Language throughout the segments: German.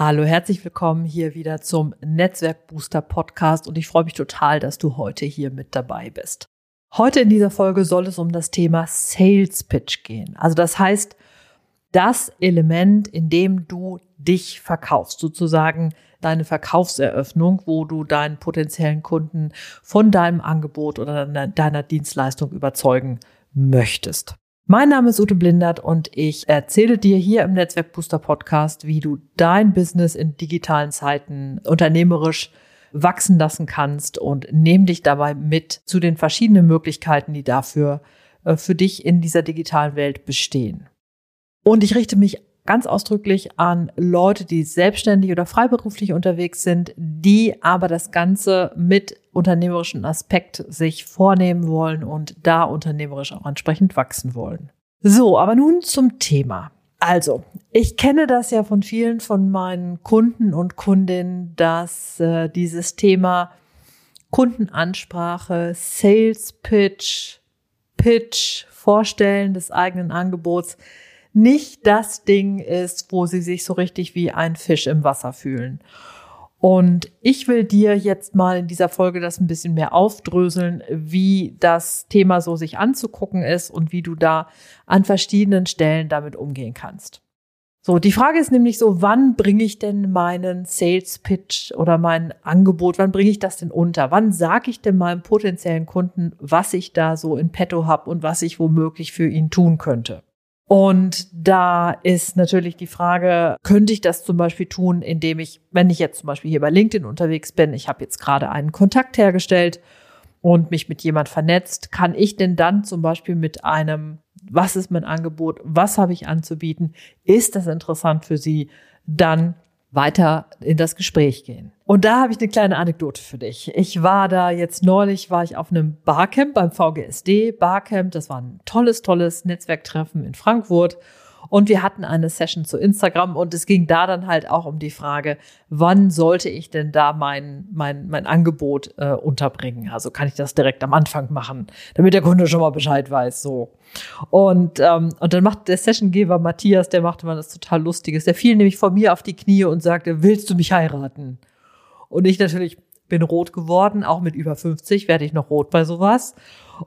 Hallo, herzlich willkommen hier wieder zum Netzwerk Booster Podcast und ich freue mich total, dass du heute hier mit dabei bist. Heute in dieser Folge soll es um das Thema Sales Pitch gehen. Also das heißt, das Element, in dem du dich verkaufst, sozusagen deine Verkaufseröffnung, wo du deinen potenziellen Kunden von deinem Angebot oder deiner Dienstleistung überzeugen möchtest. Mein Name ist Ute Blindert und ich erzähle dir hier im Netzwerk Booster Podcast, wie du dein Business in digitalen Zeiten unternehmerisch wachsen lassen kannst und nehme dich dabei mit zu den verschiedenen Möglichkeiten, die dafür äh, für dich in dieser digitalen Welt bestehen. Und ich richte mich ganz ausdrücklich an Leute, die selbstständig oder freiberuflich unterwegs sind, die aber das Ganze mit unternehmerischen Aspekt sich vornehmen wollen und da unternehmerisch auch entsprechend wachsen wollen. So, aber nun zum Thema. Also, ich kenne das ja von vielen von meinen Kunden und Kundinnen, dass äh, dieses Thema Kundenansprache, Sales Pitch, Pitch, Vorstellen des eigenen Angebots nicht das Ding ist, wo sie sich so richtig wie ein Fisch im Wasser fühlen. Und ich will dir jetzt mal in dieser Folge das ein bisschen mehr aufdröseln, wie das Thema so sich anzugucken ist und wie du da an verschiedenen Stellen damit umgehen kannst. So, die Frage ist nämlich so, wann bringe ich denn meinen Sales Pitch oder mein Angebot, wann bringe ich das denn unter? Wann sage ich denn meinem potenziellen Kunden, was ich da so in petto habe und was ich womöglich für ihn tun könnte? Und da ist natürlich die Frage, könnte ich das zum Beispiel tun, indem ich, wenn ich jetzt zum Beispiel hier bei LinkedIn unterwegs bin, ich habe jetzt gerade einen Kontakt hergestellt und mich mit jemand vernetzt, kann ich denn dann zum Beispiel mit einem, was ist mein Angebot, was habe ich anzubieten, ist das interessant für Sie, dann weiter in das Gespräch gehen. Und da habe ich eine kleine Anekdote für dich. Ich war da jetzt neulich, war ich auf einem Barcamp beim VGSD Barcamp. Das war ein tolles, tolles Netzwerktreffen in Frankfurt. Und wir hatten eine Session zu Instagram und es ging da dann halt auch um die Frage, wann sollte ich denn da mein, mein, mein Angebot äh, unterbringen? Also kann ich das direkt am Anfang machen, damit der Kunde schon mal Bescheid weiß. So. Und, ähm, und dann macht der Sessiongeber Matthias, der machte mal das total Lustiges. Der fiel nämlich vor mir auf die Knie und sagte, willst du mich heiraten? Und ich natürlich bin rot geworden, auch mit über 50 werde ich noch rot bei sowas.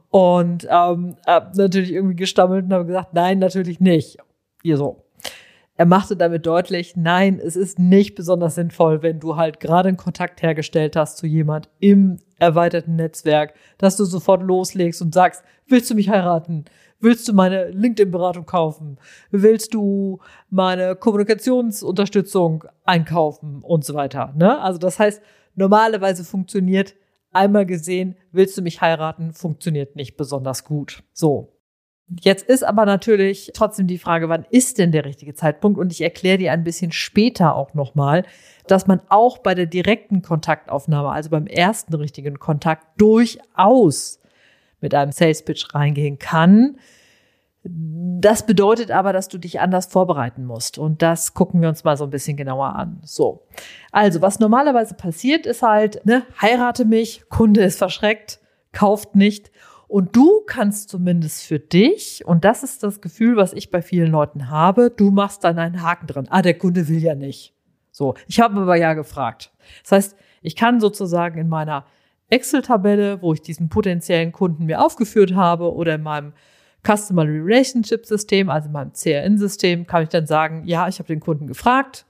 Und ähm, habe natürlich irgendwie gestammelt und habe gesagt, nein, natürlich nicht. Ihr so. Er machte damit deutlich, nein, es ist nicht besonders sinnvoll, wenn du halt gerade einen Kontakt hergestellt hast zu jemand im erweiterten Netzwerk, dass du sofort loslegst und sagst, willst du mich heiraten? Willst du meine LinkedIn-Beratung kaufen? Willst du meine Kommunikationsunterstützung einkaufen und so weiter? Ne? Also das heißt, normalerweise funktioniert einmal gesehen, willst du mich heiraten, funktioniert nicht besonders gut. So. Jetzt ist aber natürlich trotzdem die Frage, wann ist denn der richtige Zeitpunkt? Und ich erkläre dir ein bisschen später auch nochmal, dass man auch bei der direkten Kontaktaufnahme, also beim ersten richtigen Kontakt, durchaus mit einem Sales Pitch reingehen kann. Das bedeutet aber, dass du dich anders vorbereiten musst. Und das gucken wir uns mal so ein bisschen genauer an. So. Also, was normalerweise passiert, ist halt, ne, heirate mich, Kunde ist verschreckt, kauft nicht. Und du kannst zumindest für dich, und das ist das Gefühl, was ich bei vielen Leuten habe, du machst dann einen Haken dran. Ah, der Kunde will ja nicht. So, ich habe aber ja gefragt. Das heißt, ich kann sozusagen in meiner Excel-Tabelle, wo ich diesen potenziellen Kunden mir aufgeführt habe, oder in meinem Customer Relationship System, also in meinem CRN-System, kann ich dann sagen, ja, ich habe den Kunden gefragt,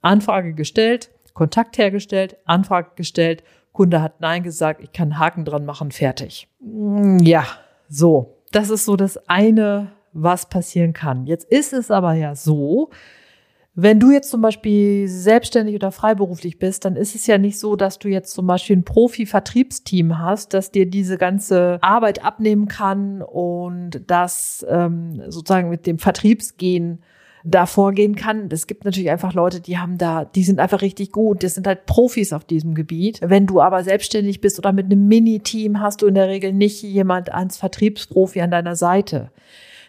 Anfrage gestellt, Kontakt hergestellt, Anfrage gestellt, Kunde hat Nein gesagt, ich kann Haken dran machen, fertig. Mm, ja, so. Das ist so das eine, was passieren kann. Jetzt ist es aber ja so, wenn du jetzt zum Beispiel selbstständig oder freiberuflich bist, dann ist es ja nicht so, dass du jetzt zum Beispiel ein Profi-Vertriebsteam hast, das dir diese ganze Arbeit abnehmen kann und das ähm, sozusagen mit dem Vertriebsgehen da vorgehen kann. Es gibt natürlich einfach Leute, die haben da, die sind einfach richtig gut. Das sind halt Profis auf diesem Gebiet. Wenn du aber selbstständig bist oder mit einem Mini-Team, hast du in der Regel nicht jemand als Vertriebsprofi an deiner Seite.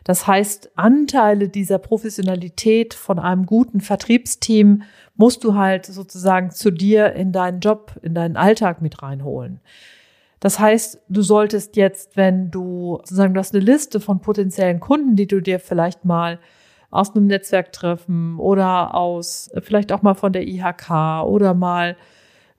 Das heißt, Anteile dieser Professionalität von einem guten Vertriebsteam musst du halt sozusagen zu dir in deinen Job, in deinen Alltag mit reinholen. Das heißt, du solltest jetzt, wenn du sozusagen, du hast eine Liste von potenziellen Kunden, die du dir vielleicht mal aus einem Netzwerktreffen oder aus, vielleicht auch mal von der IHK oder mal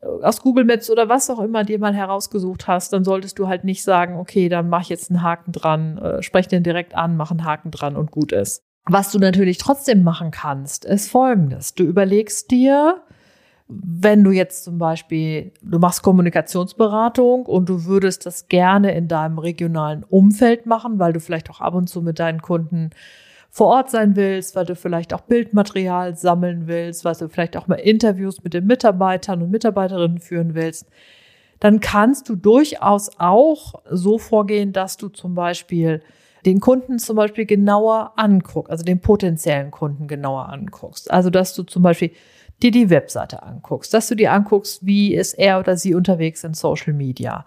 äh, aus Google Maps oder was auch immer dir mal herausgesucht hast, dann solltest du halt nicht sagen, okay, dann mach ich jetzt einen Haken dran, äh, sprech den direkt an, mach einen Haken dran und gut ist. Was du natürlich trotzdem machen kannst, ist folgendes. Du überlegst dir, wenn du jetzt zum Beispiel, du machst Kommunikationsberatung und du würdest das gerne in deinem regionalen Umfeld machen, weil du vielleicht auch ab und zu mit deinen Kunden vor Ort sein willst, weil du vielleicht auch Bildmaterial sammeln willst, weil du vielleicht auch mal Interviews mit den Mitarbeitern und Mitarbeiterinnen führen willst, dann kannst du durchaus auch so vorgehen, dass du zum Beispiel den Kunden zum Beispiel genauer anguckst, also den potenziellen Kunden genauer anguckst. Also, dass du zum Beispiel dir die Webseite anguckst, dass du dir anguckst, wie ist er oder sie unterwegs in Social Media,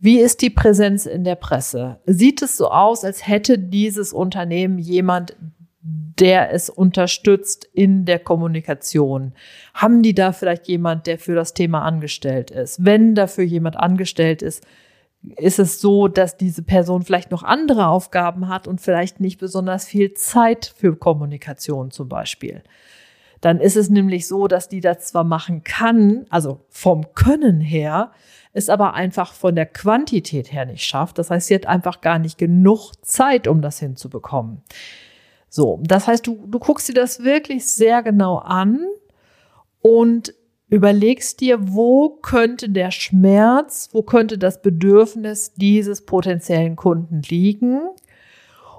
wie ist die Präsenz in der Presse? Sieht es so aus, als hätte dieses Unternehmen jemand, der es unterstützt in der Kommunikation? Haben die da vielleicht jemand, der für das Thema angestellt ist? Wenn dafür jemand angestellt ist, ist es so, dass diese Person vielleicht noch andere Aufgaben hat und vielleicht nicht besonders viel Zeit für Kommunikation zum Beispiel. Dann ist es nämlich so, dass die das zwar machen kann, also vom Können her, es aber einfach von der Quantität her nicht schafft. Das heißt, sie hat einfach gar nicht genug Zeit, um das hinzubekommen. So, das heißt, du, du guckst dir das wirklich sehr genau an und überlegst dir, wo könnte der Schmerz, wo könnte das Bedürfnis dieses potenziellen Kunden liegen.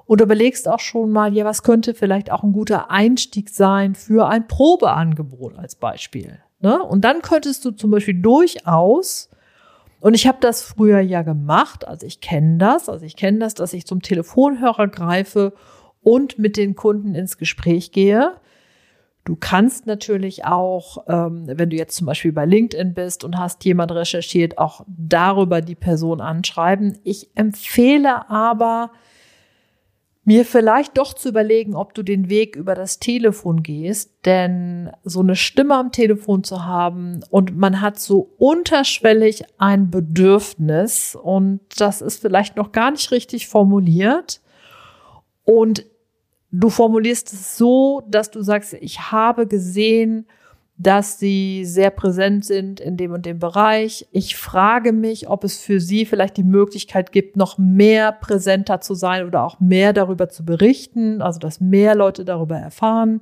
Und überlegst auch schon mal, ja, was könnte vielleicht auch ein guter Einstieg sein für ein Probeangebot als Beispiel. Ne? Und dann könntest du zum Beispiel durchaus und ich habe das früher ja gemacht, also ich kenne das, also ich kenne das, dass ich zum Telefonhörer greife und mit den Kunden ins Gespräch gehe. Du kannst natürlich auch, ähm, wenn du jetzt zum Beispiel bei LinkedIn bist und hast jemand recherchiert, auch darüber die Person anschreiben. Ich empfehle aber, mir vielleicht doch zu überlegen, ob du den Weg über das Telefon gehst, denn so eine Stimme am Telefon zu haben und man hat so unterschwellig ein Bedürfnis und das ist vielleicht noch gar nicht richtig formuliert. Und du formulierst es so, dass du sagst, ich habe gesehen, dass sie sehr präsent sind in dem und dem Bereich. Ich frage mich, ob es für sie vielleicht die Möglichkeit gibt, noch mehr präsenter zu sein oder auch mehr darüber zu berichten, also dass mehr Leute darüber erfahren.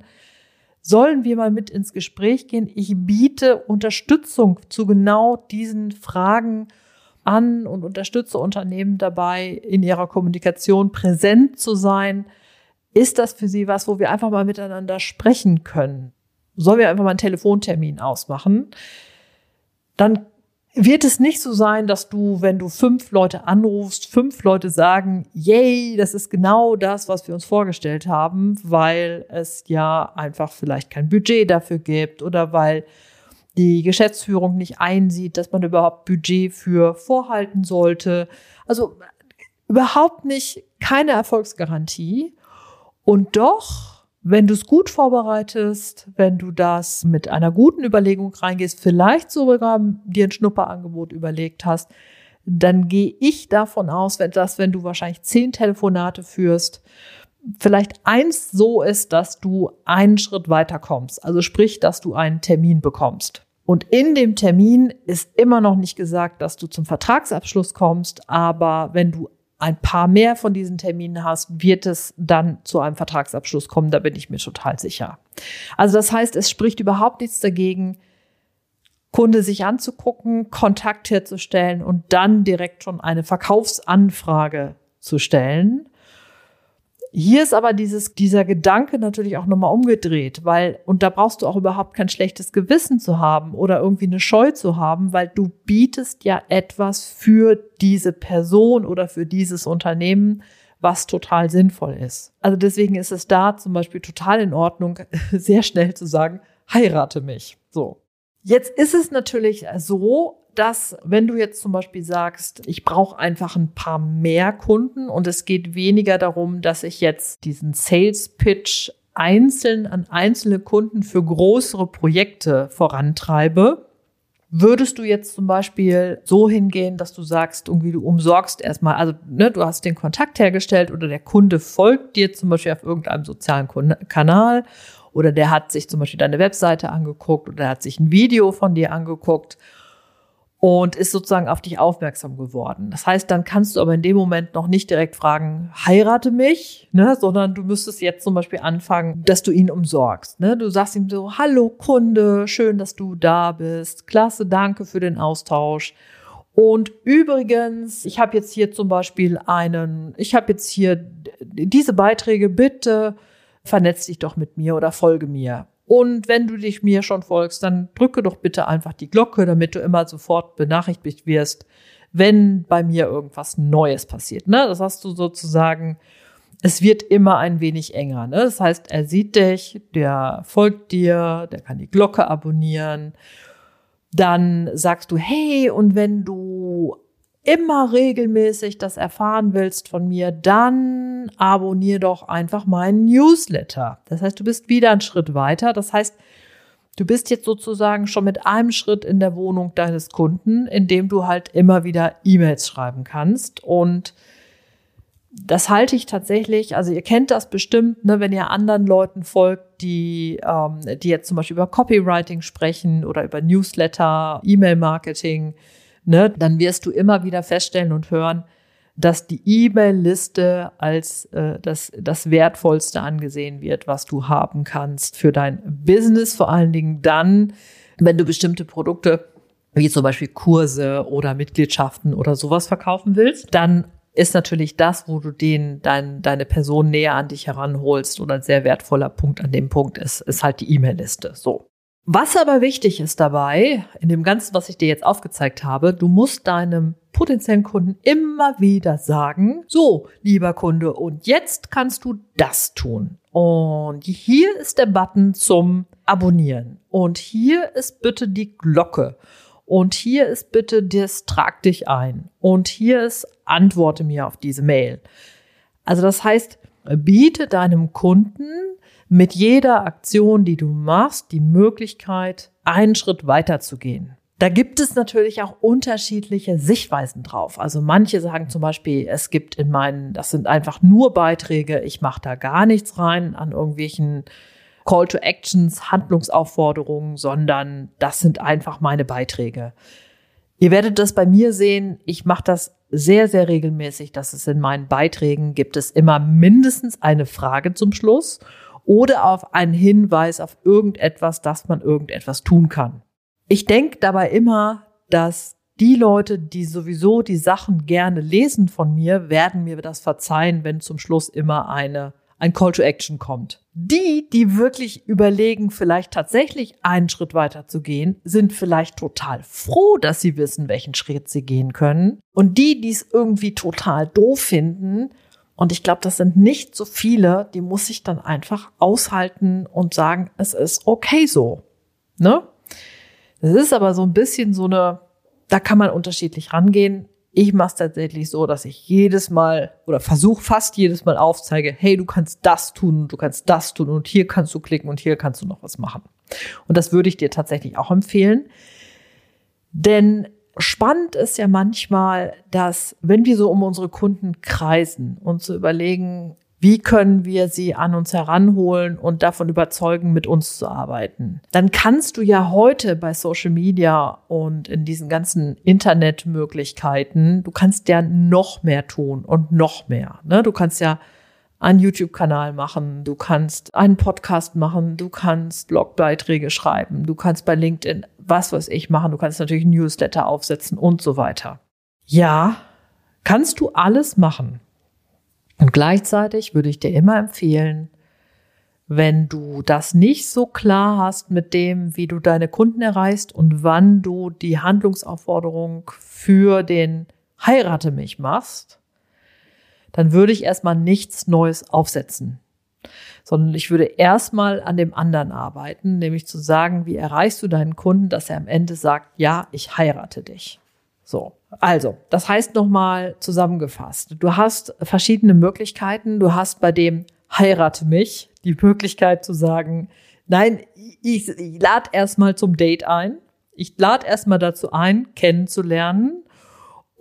Sollen wir mal mit ins Gespräch gehen? Ich biete Unterstützung zu genau diesen Fragen an und unterstütze Unternehmen dabei, in ihrer Kommunikation präsent zu sein. Ist das für Sie was, wo wir einfach mal miteinander sprechen können? Sollen wir einfach mal einen Telefontermin ausmachen, dann wird es nicht so sein, dass du, wenn du fünf Leute anrufst, fünf Leute sagen, yay, das ist genau das, was wir uns vorgestellt haben, weil es ja einfach vielleicht kein Budget dafür gibt oder weil die Geschäftsführung nicht einsieht, dass man überhaupt Budget für vorhalten sollte. Also überhaupt nicht keine Erfolgsgarantie. Und doch wenn du es gut vorbereitest, wenn du das mit einer guten Überlegung reingehst, vielleicht sogar dir ein Schnupperangebot überlegt hast, dann gehe ich davon aus, dass wenn du wahrscheinlich zehn Telefonate führst, vielleicht eins so ist, dass du einen Schritt weiter kommst. Also sprich, dass du einen Termin bekommst. Und in dem Termin ist immer noch nicht gesagt, dass du zum Vertragsabschluss kommst, aber wenn du ein paar mehr von diesen Terminen hast, wird es dann zu einem Vertragsabschluss kommen. Da bin ich mir total sicher. Also das heißt, es spricht überhaupt nichts dagegen, Kunde sich anzugucken, Kontakt herzustellen und dann direkt schon eine Verkaufsanfrage zu stellen. Hier ist aber dieses, dieser Gedanke natürlich auch nochmal umgedreht, weil, und da brauchst du auch überhaupt kein schlechtes Gewissen zu haben oder irgendwie eine Scheu zu haben, weil du bietest ja etwas für diese Person oder für dieses Unternehmen, was total sinnvoll ist. Also deswegen ist es da zum Beispiel total in Ordnung, sehr schnell zu sagen, heirate mich. So. Jetzt ist es natürlich so, dass wenn du jetzt zum Beispiel sagst, ich brauche einfach ein paar mehr Kunden und es geht weniger darum, dass ich jetzt diesen Sales Pitch einzeln an einzelne Kunden für größere Projekte vorantreibe, Würdest du jetzt zum Beispiel so hingehen, dass du sagst, irgendwie du umsorgst erstmal, also ne, du hast den Kontakt hergestellt oder der Kunde folgt dir zum Beispiel auf irgendeinem sozialen Kanal oder der hat sich zum Beispiel deine Webseite angeguckt oder der hat sich ein Video von dir angeguckt und ist sozusagen auf dich aufmerksam geworden. Das heißt, dann kannst du aber in dem Moment noch nicht direkt fragen, heirate mich, ne, sondern du müsstest jetzt zum Beispiel anfangen, dass du ihn umsorgst. Ne? Du sagst ihm so, hallo Kunde, schön, dass du da bist, klasse, danke für den Austausch. Und übrigens, ich habe jetzt hier zum Beispiel einen, ich habe jetzt hier diese Beiträge, bitte vernetz dich doch mit mir oder folge mir. Und wenn du dich mir schon folgst, dann drücke doch bitte einfach die Glocke, damit du immer sofort benachrichtigt wirst, wenn bei mir irgendwas Neues passiert. Ne? Das hast du sozusagen, es wird immer ein wenig enger. Ne? Das heißt, er sieht dich, der folgt dir, der kann die Glocke abonnieren. Dann sagst du, hey, und wenn du immer regelmäßig das erfahren willst von mir, dann abonnier doch einfach meinen Newsletter. Das heißt, du bist wieder einen Schritt weiter. Das heißt, du bist jetzt sozusagen schon mit einem Schritt in der Wohnung deines Kunden, indem du halt immer wieder E-Mails schreiben kannst. Und das halte ich tatsächlich, also ihr kennt das bestimmt, ne, wenn ihr anderen Leuten folgt, die, ähm, die jetzt zum Beispiel über Copywriting sprechen oder über Newsletter, E-Mail-Marketing ne, dann wirst du immer wieder feststellen und hören, dass die E-Mail-Liste als äh, das, das Wertvollste angesehen wird, was du haben kannst für dein Business, vor allen Dingen dann, wenn du bestimmte Produkte wie zum Beispiel Kurse oder Mitgliedschaften oder sowas verkaufen willst, dann ist natürlich das, wo du den, dein, deine Person näher an dich heranholst oder ein sehr wertvoller Punkt an dem Punkt ist, ist halt die E-Mail-Liste. So. Was aber wichtig ist dabei, in dem Ganzen, was ich dir jetzt aufgezeigt habe, du musst deinem potenziellen Kunden immer wieder sagen, so, lieber Kunde, und jetzt kannst du das tun. Und hier ist der Button zum Abonnieren. Und hier ist bitte die Glocke. Und hier ist bitte das Trag dich ein. Und hier ist Antworte mir auf diese Mail. Also das heißt, biete deinem Kunden mit jeder Aktion, die du machst, die Möglichkeit, einen Schritt weiter zu gehen. Da gibt es natürlich auch unterschiedliche Sichtweisen drauf. Also manche sagen zum Beispiel, es gibt in meinen, das sind einfach nur Beiträge, ich mache da gar nichts rein an irgendwelchen Call to Actions, Handlungsaufforderungen, sondern das sind einfach meine Beiträge. Ihr werdet das bei mir sehen, ich mache das sehr, sehr regelmäßig, dass es in meinen Beiträgen gibt es immer mindestens eine Frage zum Schluss oder auf einen Hinweis auf irgendetwas, dass man irgendetwas tun kann. Ich denke dabei immer, dass die Leute, die sowieso die Sachen gerne lesen von mir, werden mir das verzeihen, wenn zum Schluss immer eine ein Call to Action kommt. Die, die wirklich überlegen, vielleicht tatsächlich einen Schritt weiter zu gehen, sind vielleicht total froh, dass sie wissen, welchen Schritt sie gehen können. Und die, die es irgendwie total doof finden, und ich glaube, das sind nicht so viele, die muss ich dann einfach aushalten und sagen, es ist okay so. Ne? Das ist aber so ein bisschen so eine, da kann man unterschiedlich rangehen. Ich mache es tatsächlich so, dass ich jedes Mal oder versuche fast jedes Mal aufzeige, hey, du kannst das tun, du kannst das tun und hier kannst du klicken und hier kannst du noch was machen. Und das würde ich dir tatsächlich auch empfehlen. Denn spannend ist ja manchmal, dass wenn wir so um unsere Kunden kreisen und zu überlegen, wie können wir sie an uns heranholen und davon überzeugen, mit uns zu arbeiten? Dann kannst du ja heute bei Social Media und in diesen ganzen Internetmöglichkeiten, du kannst ja noch mehr tun und noch mehr. Ne? Du kannst ja einen YouTube-Kanal machen, du kannst einen Podcast machen, du kannst Blogbeiträge schreiben, du kannst bei LinkedIn was weiß ich machen, du kannst natürlich Newsletter aufsetzen und so weiter. Ja, kannst du alles machen. Und gleichzeitig würde ich dir immer empfehlen, wenn du das nicht so klar hast mit dem, wie du deine Kunden erreichst und wann du die Handlungsaufforderung für den Heirate mich machst, dann würde ich erstmal nichts Neues aufsetzen, sondern ich würde erstmal an dem anderen arbeiten, nämlich zu sagen, wie erreichst du deinen Kunden, dass er am Ende sagt, ja, ich heirate dich. So. Also, das heißt nochmal zusammengefasst. Du hast verschiedene Möglichkeiten. Du hast bei dem heirate mich die Möglichkeit zu sagen, nein, ich, ich lade erstmal zum Date ein. Ich lade erstmal dazu ein, kennenzulernen.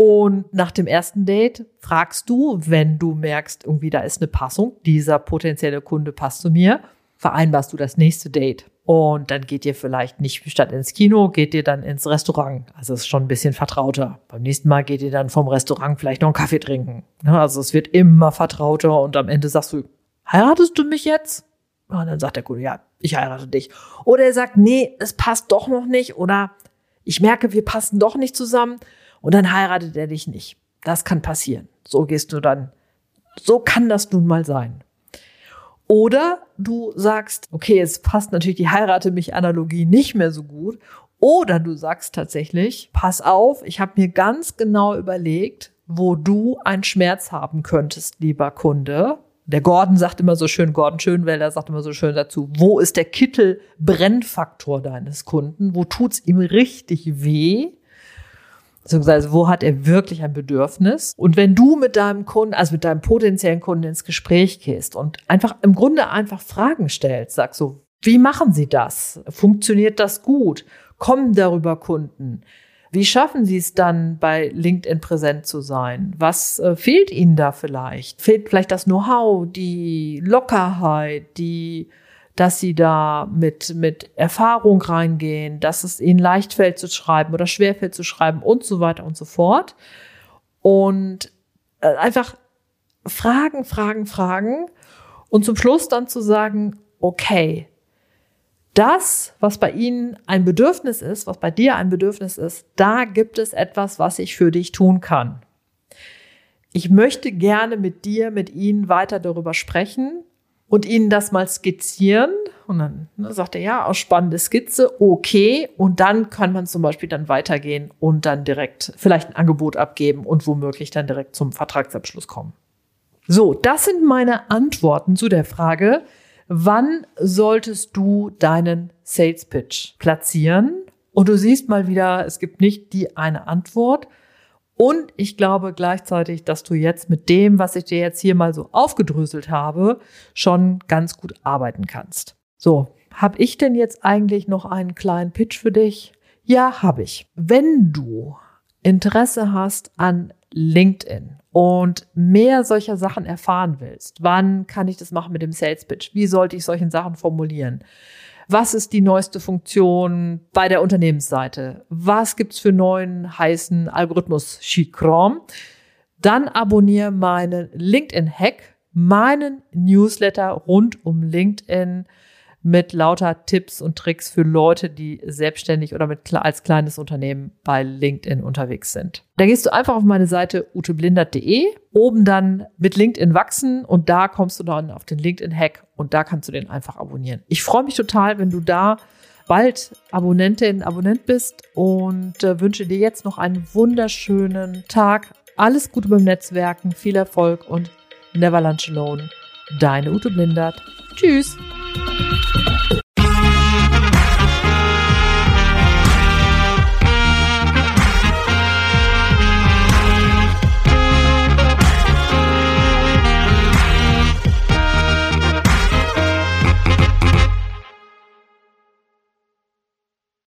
Und nach dem ersten Date fragst du, wenn du merkst, irgendwie da ist eine Passung, dieser potenzielle Kunde passt zu mir, vereinbarst du das nächste Date. Und dann geht ihr vielleicht nicht statt ins Kino, geht ihr dann ins Restaurant. Also es ist schon ein bisschen vertrauter. Beim nächsten Mal geht ihr dann vom Restaurant vielleicht noch einen Kaffee trinken. Also es wird immer vertrauter und am Ende sagst du, heiratest du mich jetzt? Und dann sagt der Kunde, ja, ich heirate dich. Oder er sagt, nee, es passt doch noch nicht. Oder ich merke, wir passen doch nicht zusammen. Und dann heiratet er dich nicht. Das kann passieren. So gehst du dann. So kann das nun mal sein. Oder du sagst, okay, es passt natürlich die heirate mich Analogie nicht mehr so gut. Oder du sagst tatsächlich, pass auf, ich habe mir ganz genau überlegt, wo du einen Schmerz haben könntest, lieber Kunde. Der Gordon sagt immer so schön, Gordon Schönwelder sagt immer so schön dazu, wo ist der Kittel-Brennfaktor deines Kunden? Wo tut's ihm richtig weh? Beziehungsweise, wo hat er wirklich ein Bedürfnis? Und wenn du mit deinem Kunden, also mit deinem potenziellen Kunden ins Gespräch gehst und einfach im Grunde einfach Fragen stellst, sagst so, wie machen Sie das? Funktioniert das gut? Kommen darüber Kunden? Wie schaffen Sie es dann, bei LinkedIn präsent zu sein? Was äh, fehlt Ihnen da vielleicht? Fehlt vielleicht das Know-how, die Lockerheit, die, dass Sie da mit, mit Erfahrung reingehen, dass es Ihnen leicht fällt zu schreiben oder schwer fällt zu schreiben und so weiter und so fort. Und äh, einfach Fragen, Fragen, Fragen und zum Schluss dann zu sagen, okay, das, was bei Ihnen ein Bedürfnis ist, was bei dir ein Bedürfnis ist, da gibt es etwas, was ich für dich tun kann. Ich möchte gerne mit dir, mit Ihnen weiter darüber sprechen und Ihnen das mal skizzieren. Und dann ne, sagt er, ja, aus spannende Skizze, okay. Und dann kann man zum Beispiel dann weitergehen und dann direkt vielleicht ein Angebot abgeben und womöglich dann direkt zum Vertragsabschluss kommen. So, das sind meine Antworten zu der Frage, Wann solltest du deinen Sales Pitch platzieren? Und du siehst mal wieder, es gibt nicht die eine Antwort. Und ich glaube gleichzeitig, dass du jetzt mit dem, was ich dir jetzt hier mal so aufgedröselt habe, schon ganz gut arbeiten kannst. So, habe ich denn jetzt eigentlich noch einen kleinen Pitch für dich? Ja, habe ich. Wenn du Interesse hast an LinkedIn und mehr solcher Sachen erfahren willst, wann kann ich das machen mit dem Sales Pitch? Wie sollte ich solchen Sachen formulieren? Was ist die neueste Funktion bei der Unternehmensseite? Was gibt's für neuen heißen Algorithmus Sheet Chrome? Dann abonniere meinen LinkedIn Hack, meinen Newsletter rund um LinkedIn mit lauter Tipps und Tricks für Leute, die selbstständig oder mit, als kleines Unternehmen bei LinkedIn unterwegs sind. Da gehst du einfach auf meine Seite uteblindert.de, oben dann mit LinkedIn wachsen und da kommst du dann auf den LinkedIn-Hack und da kannst du den einfach abonnieren. Ich freue mich total, wenn du da bald Abonnentin, Abonnent bist und äh, wünsche dir jetzt noch einen wunderschönen Tag. Alles Gute beim Netzwerken, viel Erfolg und never lunch alone. Deine Ute Blindert. Tschüss.